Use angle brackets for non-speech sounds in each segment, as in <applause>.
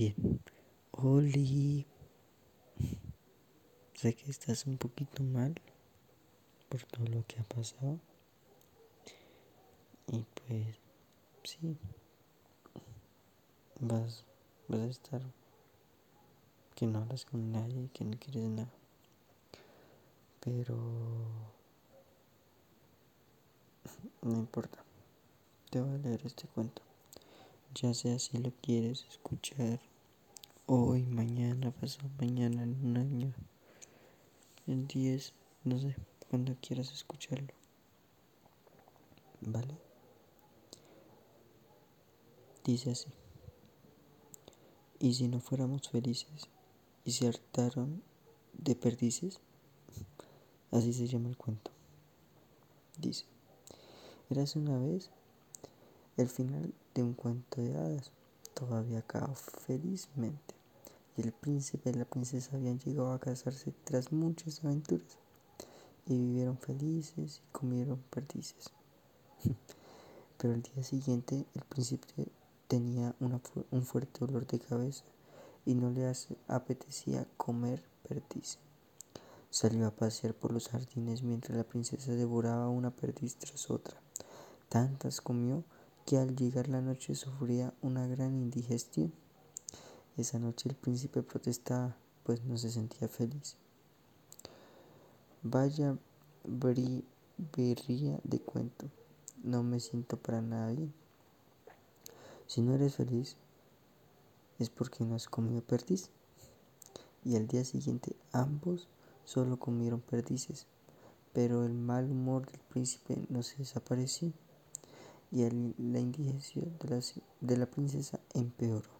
Bien, Oli, sé que estás un poquito mal por todo lo que ha pasado. Y pues, sí, vas, vas a estar que no hablas con nadie, que no quieres nada. Pero <laughs> no importa, te voy a leer este cuento. Ya sea si lo quieres escuchar hoy, mañana, pasado mañana, en un año, en diez, no sé, cuando quieras escucharlo. ¿Vale? Dice así. ¿Y si no fuéramos felices y se hartaron de perdices? <laughs> Así se llama el cuento. Dice, eras una vez el final de un cuento de hadas. Todo había acabado felizmente y el príncipe y la princesa habían llegado a casarse tras muchas aventuras y vivieron felices y comieron perdices. <laughs> Pero al día siguiente el príncipe tenía un fuerte dolor de cabeza y no le apetecía comer perdiz. Salió a pasear por los jardines mientras la princesa devoraba una perdiz tras otra. Tantas comió que al llegar la noche sufría una gran indigestión. Esa noche el príncipe protestaba, pues no se sentía feliz. Vaya berría de cuento, no me siento para nada bien. Si no eres feliz, es porque no has comido perdiz. Y al día siguiente ambos solo comieron perdices, pero el mal humor del príncipe no se desapareció y la indigestión de la, princesa empeoró.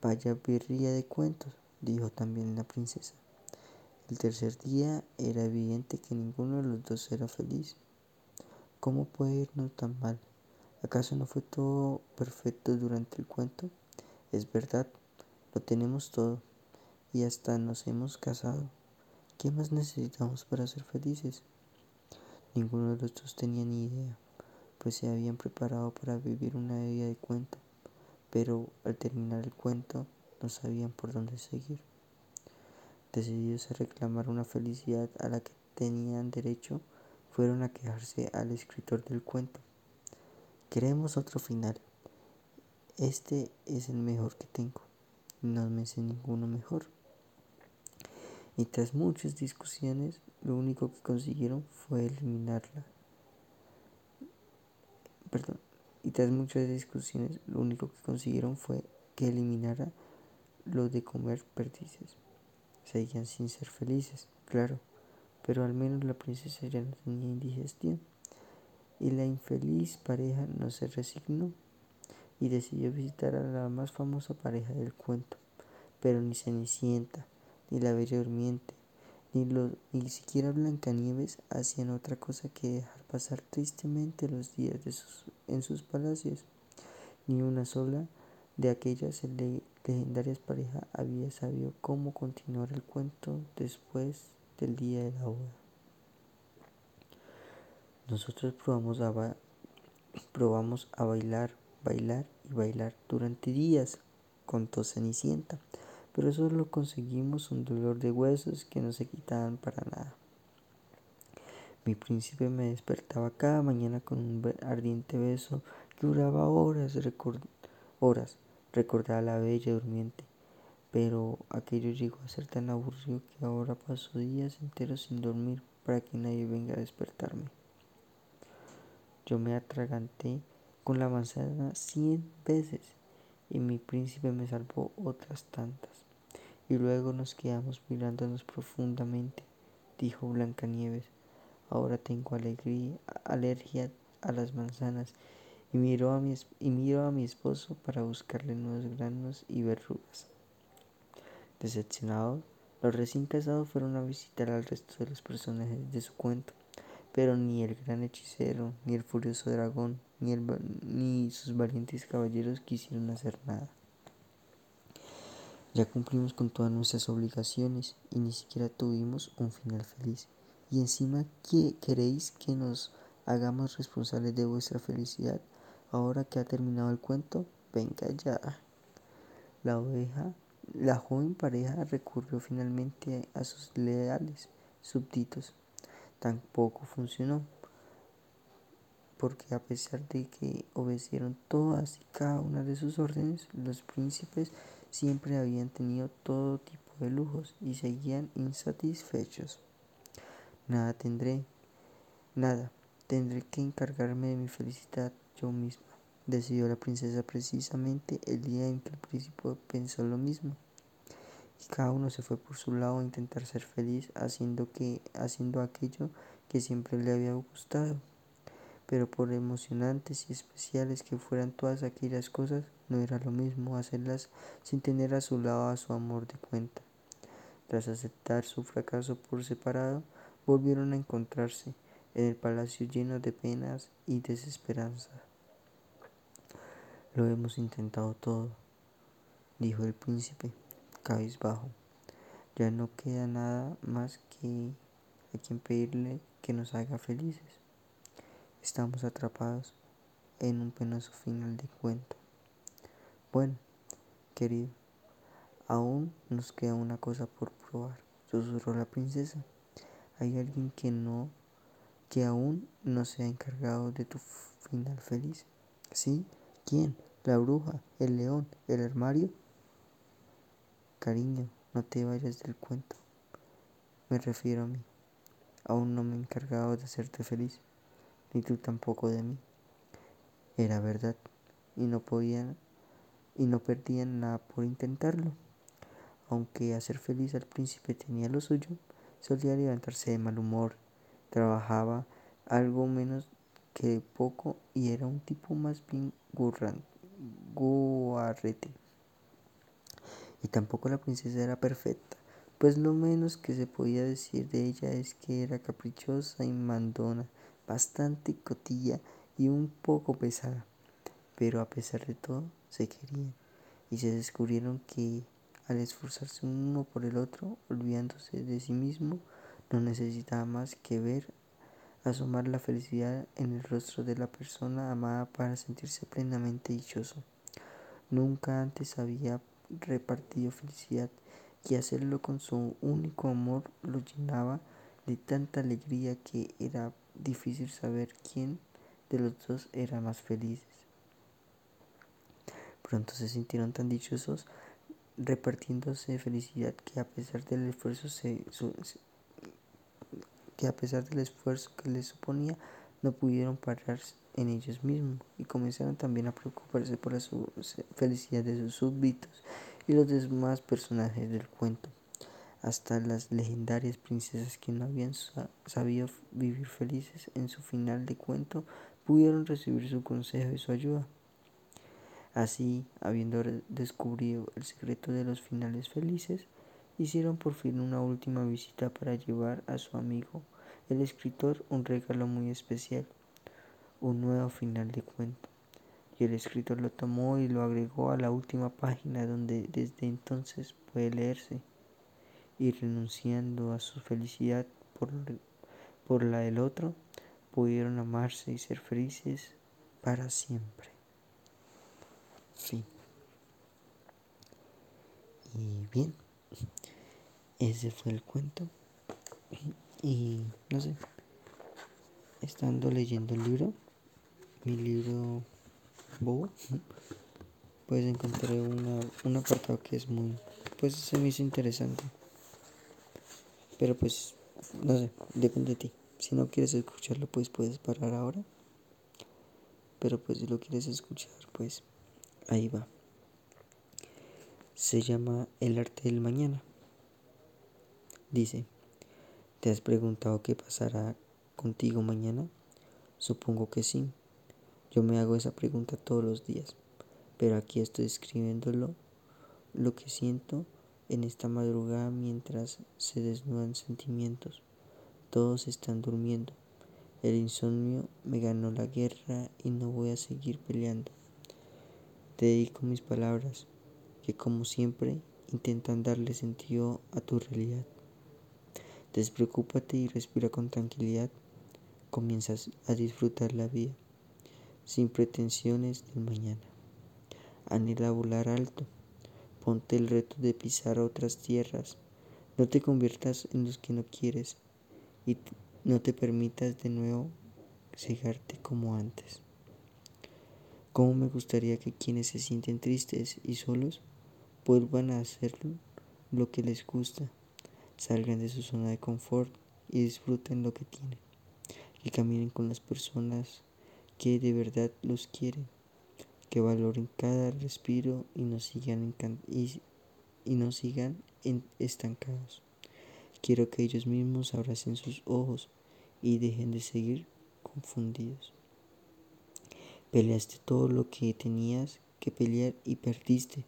Vaya birria de cuentos, dijo también la princesa. El tercer día era evidente que ninguno de los dos era feliz. ¿Cómo puede irnos tan mal? ¿Acaso no fue todo perfecto durante el cuento? Es verdad, lo tenemos todo y hasta nos hemos casado. ¿Qué más necesitamos para ser felices? Ninguno de los dos tenía ni idea, pues se habían preparado para vivir una vida de cuento, pero al terminar el cuento no sabían por dónde seguir. Decididos a reclamar una felicidad a la que tenían derecho, fueron a quejarse al escritor del cuento. Queremos otro final. Este es el mejor que tengo. No me sé ninguno mejor. Y tras muchas discusiones, lo único que consiguieron fue eliminarla. Perdón. Y tras muchas discusiones, lo único que consiguieron fue que eliminara lo de comer perdices. Seguían sin ser felices, claro, pero al menos la princesa ya no tenía indigestión y la infeliz pareja no se resignó y decidió visitar a la más famosa pareja del cuento. Pero ni Cenicienta, ni la Bella Durmiente, ni, ni siquiera Blancanieves hacían otra cosa que dejar pasar tristemente los días en sus palacios. Ni una sola de aquellas legendarias parejas había sabido cómo continuar el cuento después del día de la boda. Nosotros probamos a, probamos a bailar, bailar y bailar durante días, contó Cenicienta, pero solo conseguimos un dolor de huesos que no se quitaban para nada. Mi príncipe me despertaba cada mañana con un ardiente beso que duraba horas, horas, recordaba a la bella durmiente. Pero aquello llegó a ser tan aburrido que ahora paso días enteros sin dormir para que nadie venga a despertarme. Yo me atraganté con la manzana cien veces y mi príncipe me salvó otras tantas. Y luego nos quedamos mirándonos profundamente, dijo Blancanieves. Ahora tengo alergia a las manzanas y miro a mi, y miro a mi esposo para buscarle nuevos granos y verrugas. Decepcionados, los recién casados fueron a visitar al resto de los personajes de su cuento pero ni el gran hechicero, ni el furioso dragón, ni, ni sus valientes caballeros quisieron hacer nada. Ya cumplimos con todas nuestras obligaciones y ni siquiera tuvimos un final feliz. Y encima, ¿qué queréis que nos hagamos responsables de vuestra felicidad ahora que ha terminado el cuento? Venga ya. la oveja, la joven pareja recurrió finalmente a sus leales súbditos. Tampoco funcionó, porque a pesar de que obedecieron todas y cada una de sus órdenes, los príncipes siempre habían tenido todo tipo de lujos y seguían insatisfechos. Nada tendré, nada, tendré que encargarme de mi felicidad yo misma decidió la princesa precisamente el día en que el príncipe pensó lo mismo. Cada uno se fue por su lado a intentar ser feliz haciendo, que, haciendo aquello que siempre le había gustado. Pero por emocionantes y especiales que fueran todas aquellas cosas, no era lo mismo hacerlas sin tener a su lado a su amor de cuenta. Tras aceptar su fracaso por separado, volvieron a encontrarse en el palacio lleno de penas y desesperanza. Lo hemos intentado todo, dijo el príncipe, cabizbajo. Ya no queda nada más que a quien pedirle que nos haga felices. Estamos atrapados en un penoso final de cuento. Bueno, querido, aún nos queda una cosa por probar, susurró la princesa. Hay alguien que no, que aún no se ha encargado de tu final feliz. ¿Sí? ¿Quién? ¿La bruja? ¿El león? ¿El armario? Cariño, no te vayas del cuento. Me refiero a mí. Aún no me he encargado de hacerte feliz, ni tú tampoco de mí. Era verdad, y no podían y no perdían nada por intentarlo. Aunque hacer feliz al príncipe tenía lo suyo, solía levantarse de mal humor, trabajaba algo menos que poco y era un tipo más bien guarrete. Y tampoco la princesa era perfecta, pues lo menos que se podía decir de ella es que era caprichosa y mandona, bastante cotilla y un poco pesada. Pero a pesar de todo, se querían y se descubrieron que al esforzarse uno por el otro, olvidándose de sí mismo, no necesitaba más que ver asomar la felicidad en el rostro de la persona amada para sentirse plenamente dichoso. Nunca antes había repartido felicidad y hacerlo con su único amor lo llenaba de tanta alegría que era difícil saber quién de los dos era más feliz. Pronto se sintieron tan dichosos repartiéndose felicidad que a pesar del esfuerzo se, que a pesar del esfuerzo que les suponía, no pudieron parar en ellos mismos y comenzaron también a preocuparse por la felicidad de sus súbditos y los demás personajes del cuento. Hasta las legendarias princesas que no habían sabido vivir felices en su final de cuento pudieron recibir su consejo y su ayuda. Así, habiendo descubierto el secreto de los finales felices, hicieron por fin una última visita para llevar a su amigo, el escritor, un regalo muy especial, un nuevo final de cuento. Y el escritor lo tomó y lo agregó a la última página donde desde entonces puede leerse. Y renunciando a su felicidad por, por la del otro, pudieron amarse y ser felices para siempre. Fin. Y bien. Ese fue el cuento. Y no sé, estando leyendo el libro, mi libro bobo, <laughs> pues encontré una, un apartado que es muy, pues se me hizo interesante. Pero pues, no sé, depende de ti. Si no quieres escucharlo, pues puedes parar ahora. Pero pues si lo quieres escuchar, pues ahí va. Se llama El arte del mañana. Dice, ¿te has preguntado qué pasará contigo mañana? Supongo que sí. Yo me hago esa pregunta todos los días, pero aquí estoy escribiéndolo lo que siento en esta madrugada mientras se desnudan sentimientos. Todos están durmiendo. El insomnio me ganó la guerra y no voy a seguir peleando. Te dedico mis palabras, que como siempre intentan darle sentido a tu realidad. Despreocúpate y respira con tranquilidad. Comienzas a disfrutar la vida, sin pretensiones del mañana. Anhela volar alto. Ponte el reto de pisar otras tierras. No te conviertas en los que no quieres y no te permitas de nuevo cegarte como antes. ¿Cómo me gustaría que quienes se sienten tristes y solos vuelvan a hacer lo que les gusta, salgan de su zona de confort y disfruten lo que tienen, que caminen con las personas que de verdad los quieren, que valoren cada respiro y no sigan, y, y no sigan estancados. Quiero que ellos mismos abracen sus ojos y dejen de seguir confundidos. Peleaste todo lo que tenías que pelear y perdiste.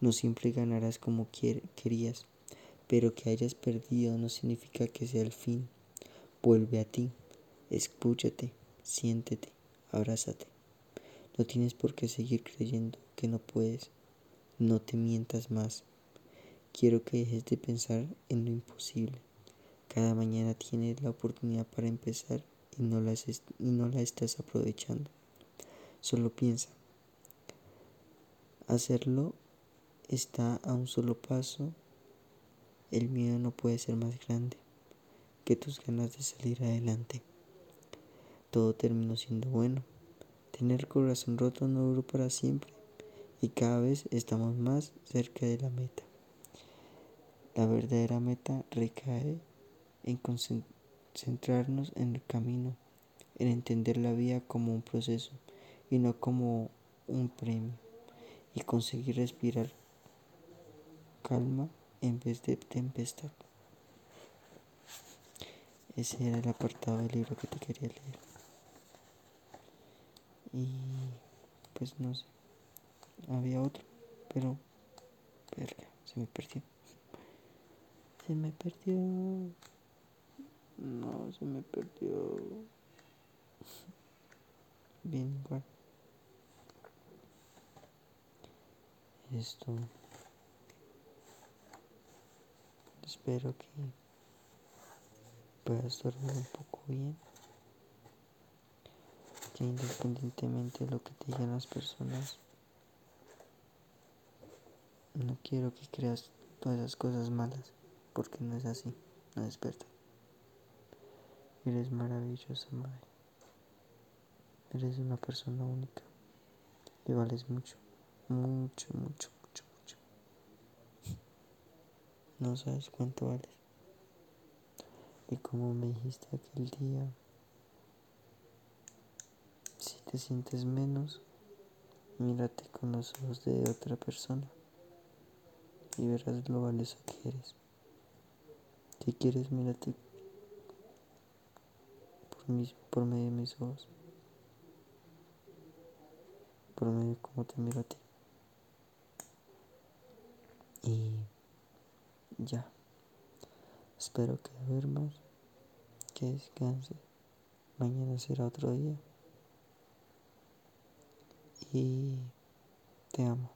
No siempre ganarás como querías, pero que hayas perdido no significa que sea el fin. Vuelve a ti, escúchate, siéntete, abrázate. No tienes por qué seguir creyendo que no puedes. No te mientas más. Quiero que dejes de pensar en lo imposible. Cada mañana tienes la oportunidad para empezar y no la, y no la estás aprovechando. Solo piensa. Hacerlo está a un solo paso. El miedo no puede ser más grande que tus ganas de salir adelante. Todo terminó siendo bueno. Tener corazón roto no duró para siempre y cada vez estamos más cerca de la meta. La verdadera meta recae en concentrarnos en el camino, en entender la vida como un proceso y no como un premio y conseguir respirar calma en vez de tempestad. Ese era el apartado del libro que te quería leer. Y pues no sé. Había otro, pero verga, se me perdió. Se me perdió. No, se me perdió. Bien, igual. esto. Espero que puedas dormir un poco bien. Que independientemente de lo que te digan las personas, no quiero que creas todas esas cosas malas, porque no es así, no es. Eres maravillosa, madre. Eres una persona única y vales mucho, mucho, mucho. No sabes cuánto vales. Y como me dijiste aquel día, si te sientes menos, mírate con los ojos de otra persona y verás lo valioso que eres. Si quieres, mírate por, mis, por medio de mis ojos, por medio de cómo te miro a ti. Y ya. Espero que duermas, que descanses. Mañana será otro día. Y te amo.